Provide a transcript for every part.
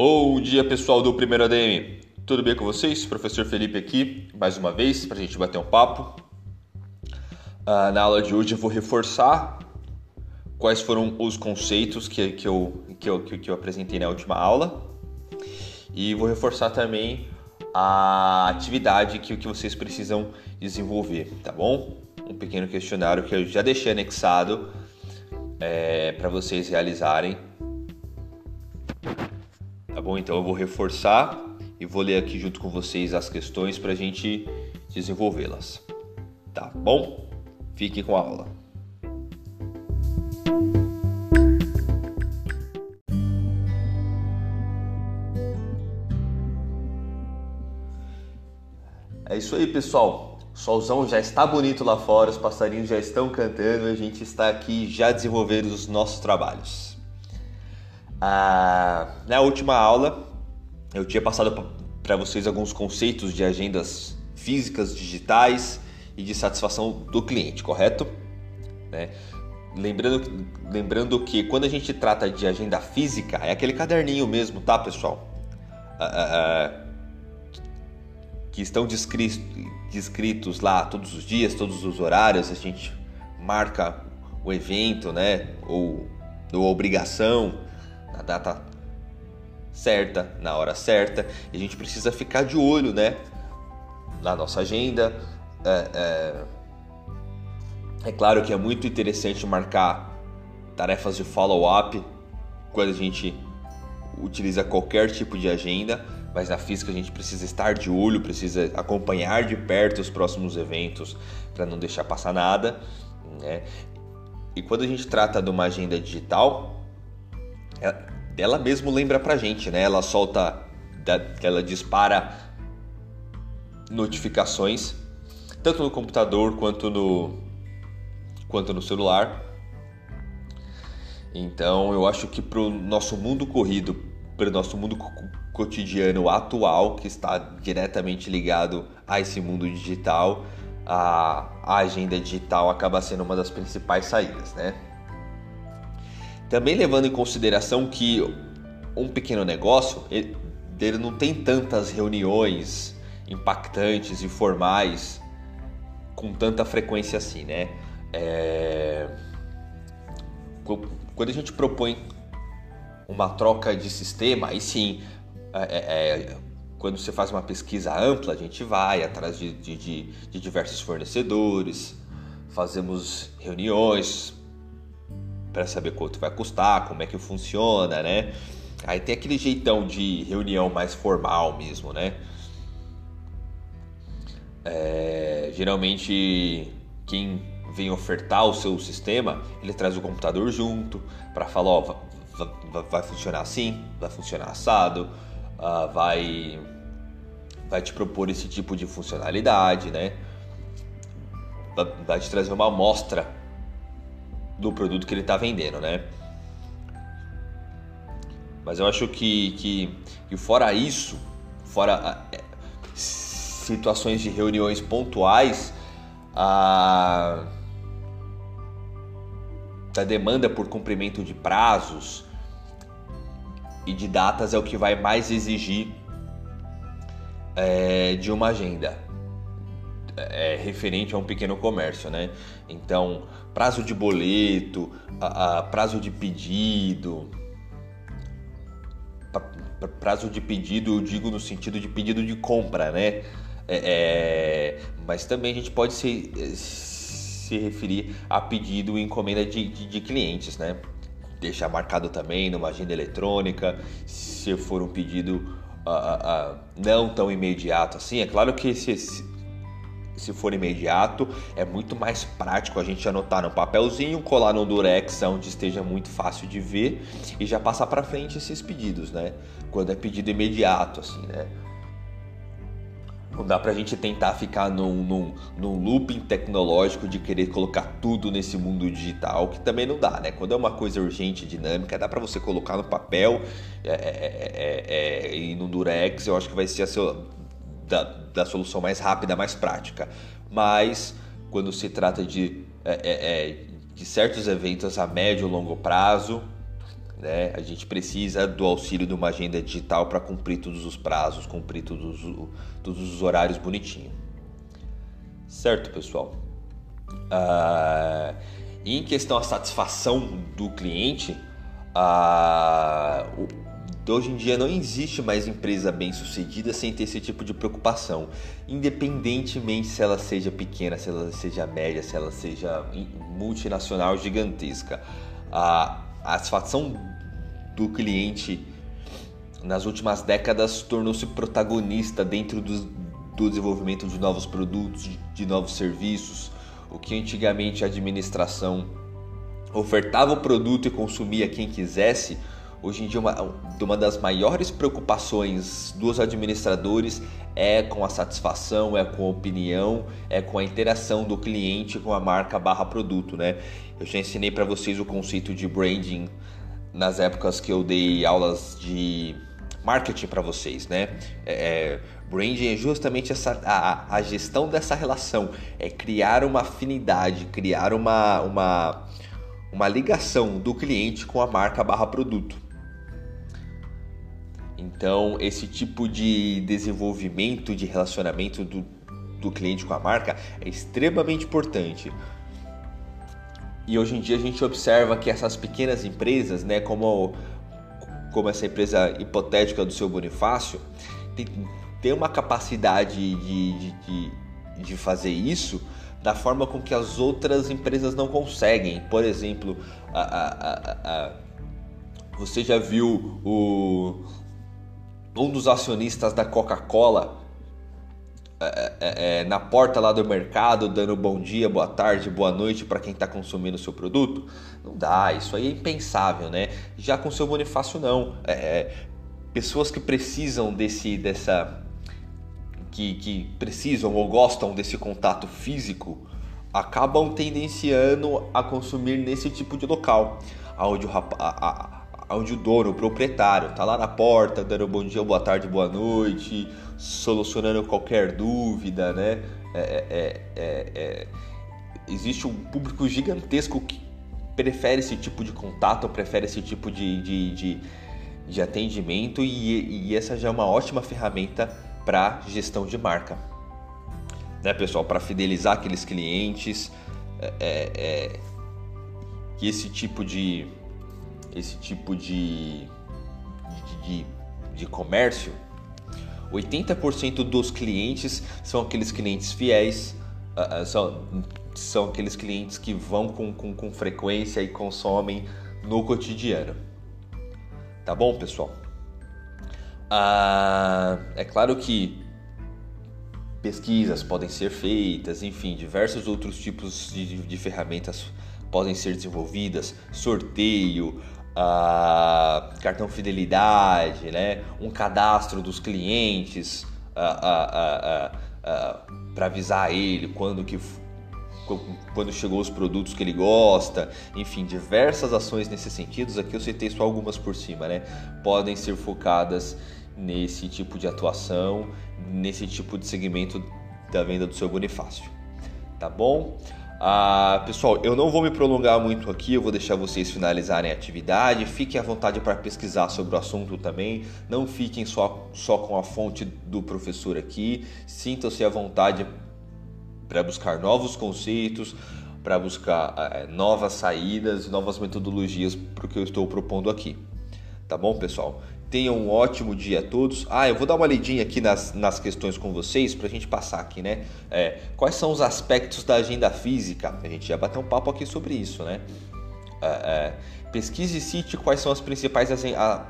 Bom dia, pessoal do Primeiro ADM. Tudo bem com vocês? Professor Felipe aqui, mais uma vez, para a gente bater um papo. Ah, na aula de hoje eu vou reforçar quais foram os conceitos que, que, eu, que, eu, que eu apresentei na última aula e vou reforçar também a atividade que, que vocês precisam desenvolver, tá bom? Um pequeno questionário que eu já deixei anexado é, para vocês realizarem bom? Então eu vou reforçar e vou ler aqui junto com vocês as questões para a gente desenvolvê-las. Tá bom? Fique com a aula. É isso aí, pessoal. O solzão já está bonito lá fora, os passarinhos já estão cantando, a gente está aqui já desenvolvendo os nossos trabalhos. Na última aula, eu tinha passado para vocês alguns conceitos de agendas físicas, digitais e de satisfação do cliente, correto? Né? Lembrando, lembrando que quando a gente trata de agenda física, é aquele caderninho mesmo, tá, pessoal? Que estão descritos, lá todos os dias, todos os horários, a gente marca o evento, né? Ou, ou obrigação na data certa, na hora certa, e a gente precisa ficar de olho, né? Na nossa agenda. É, é, é claro que é muito interessante marcar tarefas de follow-up quando a gente utiliza qualquer tipo de agenda, mas na física a gente precisa estar de olho, precisa acompanhar de perto os próximos eventos para não deixar passar nada. Né? E quando a gente trata de uma agenda digital, ela, mesmo lembra pra gente, né? Ela solta, ela dispara notificações, tanto no computador quanto no, quanto no celular. Então eu acho que para o nosso mundo corrido, para o nosso mundo cotidiano atual, que está diretamente ligado a esse mundo digital, a agenda digital acaba sendo uma das principais saídas, né? Também levando em consideração que um pequeno negócio ele não tem tantas reuniões impactantes e formais com tanta frequência assim, né? É... Quando a gente propõe uma troca de sistema, aí sim, é, é, é, quando você faz uma pesquisa ampla, a gente vai atrás de, de, de diversos fornecedores, fazemos reuniões, para saber quanto vai custar, como é que funciona, né? Aí tem aquele jeitão de reunião mais formal mesmo, né? É, geralmente quem vem ofertar o seu sistema, ele traz o computador junto para falar, ó, vai, vai, funcionar assim, vai funcionar assado, uh, vai vai te propor esse tipo de funcionalidade, né? Vai te trazer uma amostra do produto que ele está vendendo, né? Mas eu acho que, que, que fora isso, fora é, situações de reuniões pontuais, a, a demanda por cumprimento de prazos e de datas é o que vai mais exigir é, de uma agenda é, referente a um pequeno comércio, né? Então, prazo de boleto, a, a prazo de pedido, prazo de pedido, eu digo no sentido de pedido de compra, né? É, é, mas também a gente pode se, se referir a pedido e encomenda de, de, de, clientes, né? Deixar marcado também numa agenda eletrônica, se for um pedido não tão imediato assim. É claro que se, se for imediato, é muito mais prático a gente anotar no papelzinho, colar no durex onde esteja muito fácil de ver e já passar para frente esses pedidos, né? Quando é pedido imediato, assim, né? Não dá pra gente tentar ficar num, num, num looping tecnológico de querer colocar tudo nesse mundo digital, que também não dá, né? Quando é uma coisa urgente, dinâmica, dá para você colocar no papel é, é, é, e no durex, eu acho que vai ser a sua da, da solução mais rápida, mais prática. Mas quando se trata de, é, é, é, de certos eventos a médio e longo prazo, Né? A gente precisa do auxílio de uma agenda digital para cumprir todos os prazos, cumprir todos, todos os horários bonitinho. Certo, pessoal? Ah, em questão à satisfação do cliente, ah, hoje em dia não existe mais empresa bem sucedida sem ter esse tipo de preocupação, independentemente se ela seja pequena, se ela seja média, se ela seja multinacional gigantesca. A, a satisfação do cliente nas últimas décadas tornou-se protagonista dentro do, do desenvolvimento de novos produtos, de, de novos serviços, o que antigamente a administração ofertava o produto e consumia quem quisesse, hoje em dia uma, uma das maiores preocupações dos administradores é com a satisfação, é com a opinião, é com a interação do cliente com a marca barra produto, né? Eu já ensinei para vocês o conceito de branding nas épocas que eu dei aulas de marketing para vocês, né? É, é, branding é justamente essa, a, a gestão dessa relação, é criar uma afinidade, criar uma, uma, uma ligação do cliente com a marca barra produto. Então, esse tipo de desenvolvimento de relacionamento do, do cliente com a marca é extremamente importante. E hoje em dia a gente observa que essas pequenas empresas, né, como, como essa empresa hipotética do seu Bonifácio, tem, tem uma capacidade de, de, de, de fazer isso da forma com que as outras empresas não conseguem. Por exemplo, a, a, a, você já viu o, um dos acionistas da Coca-Cola é, é, é, na porta lá do mercado, dando bom dia, boa tarde, boa noite para quem está consumindo o seu produto? Não dá, isso aí é impensável, né? Já com o seu Bonifácio, não. É, é, pessoas que precisam desse, dessa. Que, que precisam ou gostam desse contato físico acabam tendenciando a consumir nesse tipo de local, onde o, a, onde o dono, o proprietário, tá lá na porta, dando bom dia, boa tarde, boa noite, solucionando qualquer dúvida, né? É, é, é, é, existe um público gigantesco que prefere esse tipo de contato, prefere esse tipo de, de, de, de atendimento e, e, essa já é uma ótima ferramenta para gestão de marca, né, pessoal? Para fidelizar aqueles clientes, é, é, que esse tipo de esse tipo de, de, de, de comércio, 80% dos clientes são aqueles clientes fiéis, uh, são, são aqueles clientes que vão com, com, com frequência e consomem no cotidiano. Tá bom, pessoal? Uh, é claro que pesquisas podem ser feitas, enfim, diversos outros tipos de, de ferramentas podem ser desenvolvidas, sorteio, cartão fidelidade, né? um cadastro dos clientes para avisar ele quando que quando chegou os produtos que ele gosta, enfim, diversas ações nesse sentido. Aqui eu citei só algumas por cima, né? Podem ser focadas nesse tipo de atuação, nesse tipo de segmento da venda do seu Bonifácio. Tá bom? Ah, pessoal, eu não vou me prolongar muito aqui, eu vou deixar vocês finalizarem a atividade. Fiquem à vontade para pesquisar sobre o assunto também. Não fiquem só, só com a fonte do professor aqui. Sintam-se à vontade para buscar novos conceitos, para buscar é, novas saídas, novas metodologias para o que eu estou propondo aqui. Tá bom, pessoal? Tenham um ótimo dia a todos. Ah, eu vou dar uma lidinha aqui nas, nas questões com vocês para a gente passar aqui, né? É, quais são os aspectos da agenda física? A gente já bateu um papo aqui sobre isso, né? É, é, pesquise e cite quais são as principais a,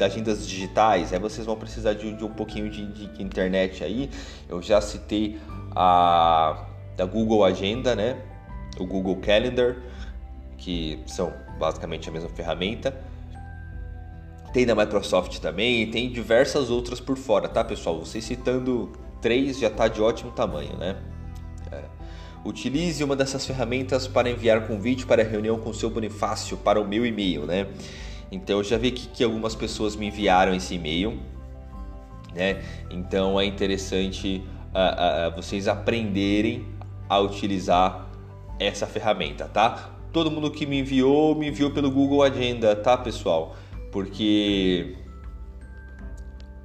agendas digitais. Aí vocês vão precisar de, de um pouquinho de, de, internet aí. Eu já citei a da Google Agenda, né? O Google Calendar, que são basicamente a mesma ferramenta tem da Microsoft também e tem diversas outras por fora, tá pessoal? Vocês citando três já está de ótimo tamanho, né? É. Utilize uma dessas ferramentas para enviar convite para reunião com seu Bonifácio para o meu e-mail, né? Então eu já vi que, que algumas pessoas me enviaram esse e-mail, né? Então é interessante uh, uh, vocês aprenderem a utilizar essa ferramenta, tá? todo mundo que me enviou, me enviou pelo Google Agenda, tá, pessoal? Porque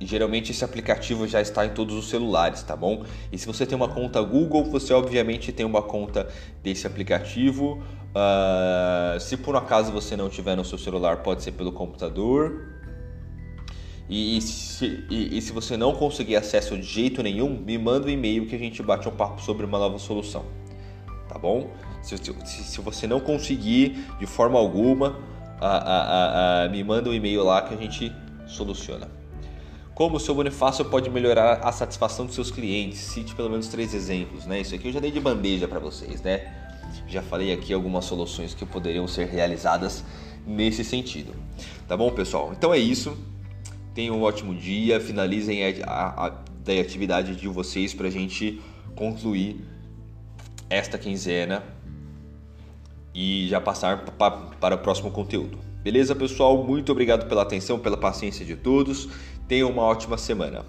geralmente esse aplicativo já está em todos os celulares, tá bom? E se você tem uma conta Google, você obviamente tem uma conta desse aplicativo. Uh, se por um acaso você não tiver no seu celular, pode ser pelo computador. E, se, e, e, se, você não conseguir acesso de jeito nenhum, me manda um e-mail que a gente bate um papo sobre uma nova solução. Tá bom? Se, se, se você não conseguir de forma alguma, a, a, a, me manda um e-mail lá que a gente soluciona. Como o seu Bonifácio pode melhorar a satisfação dos seus clientes? Cite pelo menos três exemplos, né? Isso aqui eu já dei de bandeja para vocês, né? Já falei aqui algumas soluções que poderiam ser realizadas nesse sentido. Tá bom, pessoal? Então é isso. Tenham um ótimo dia. Finalizem a, a, a atividade de vocês para a gente concluir esta quinzena e já passar para o próximo conteúdo. Beleza, pessoal? Muito obrigado pela atenção, pela paciência de todos. Tenham uma ótima semana.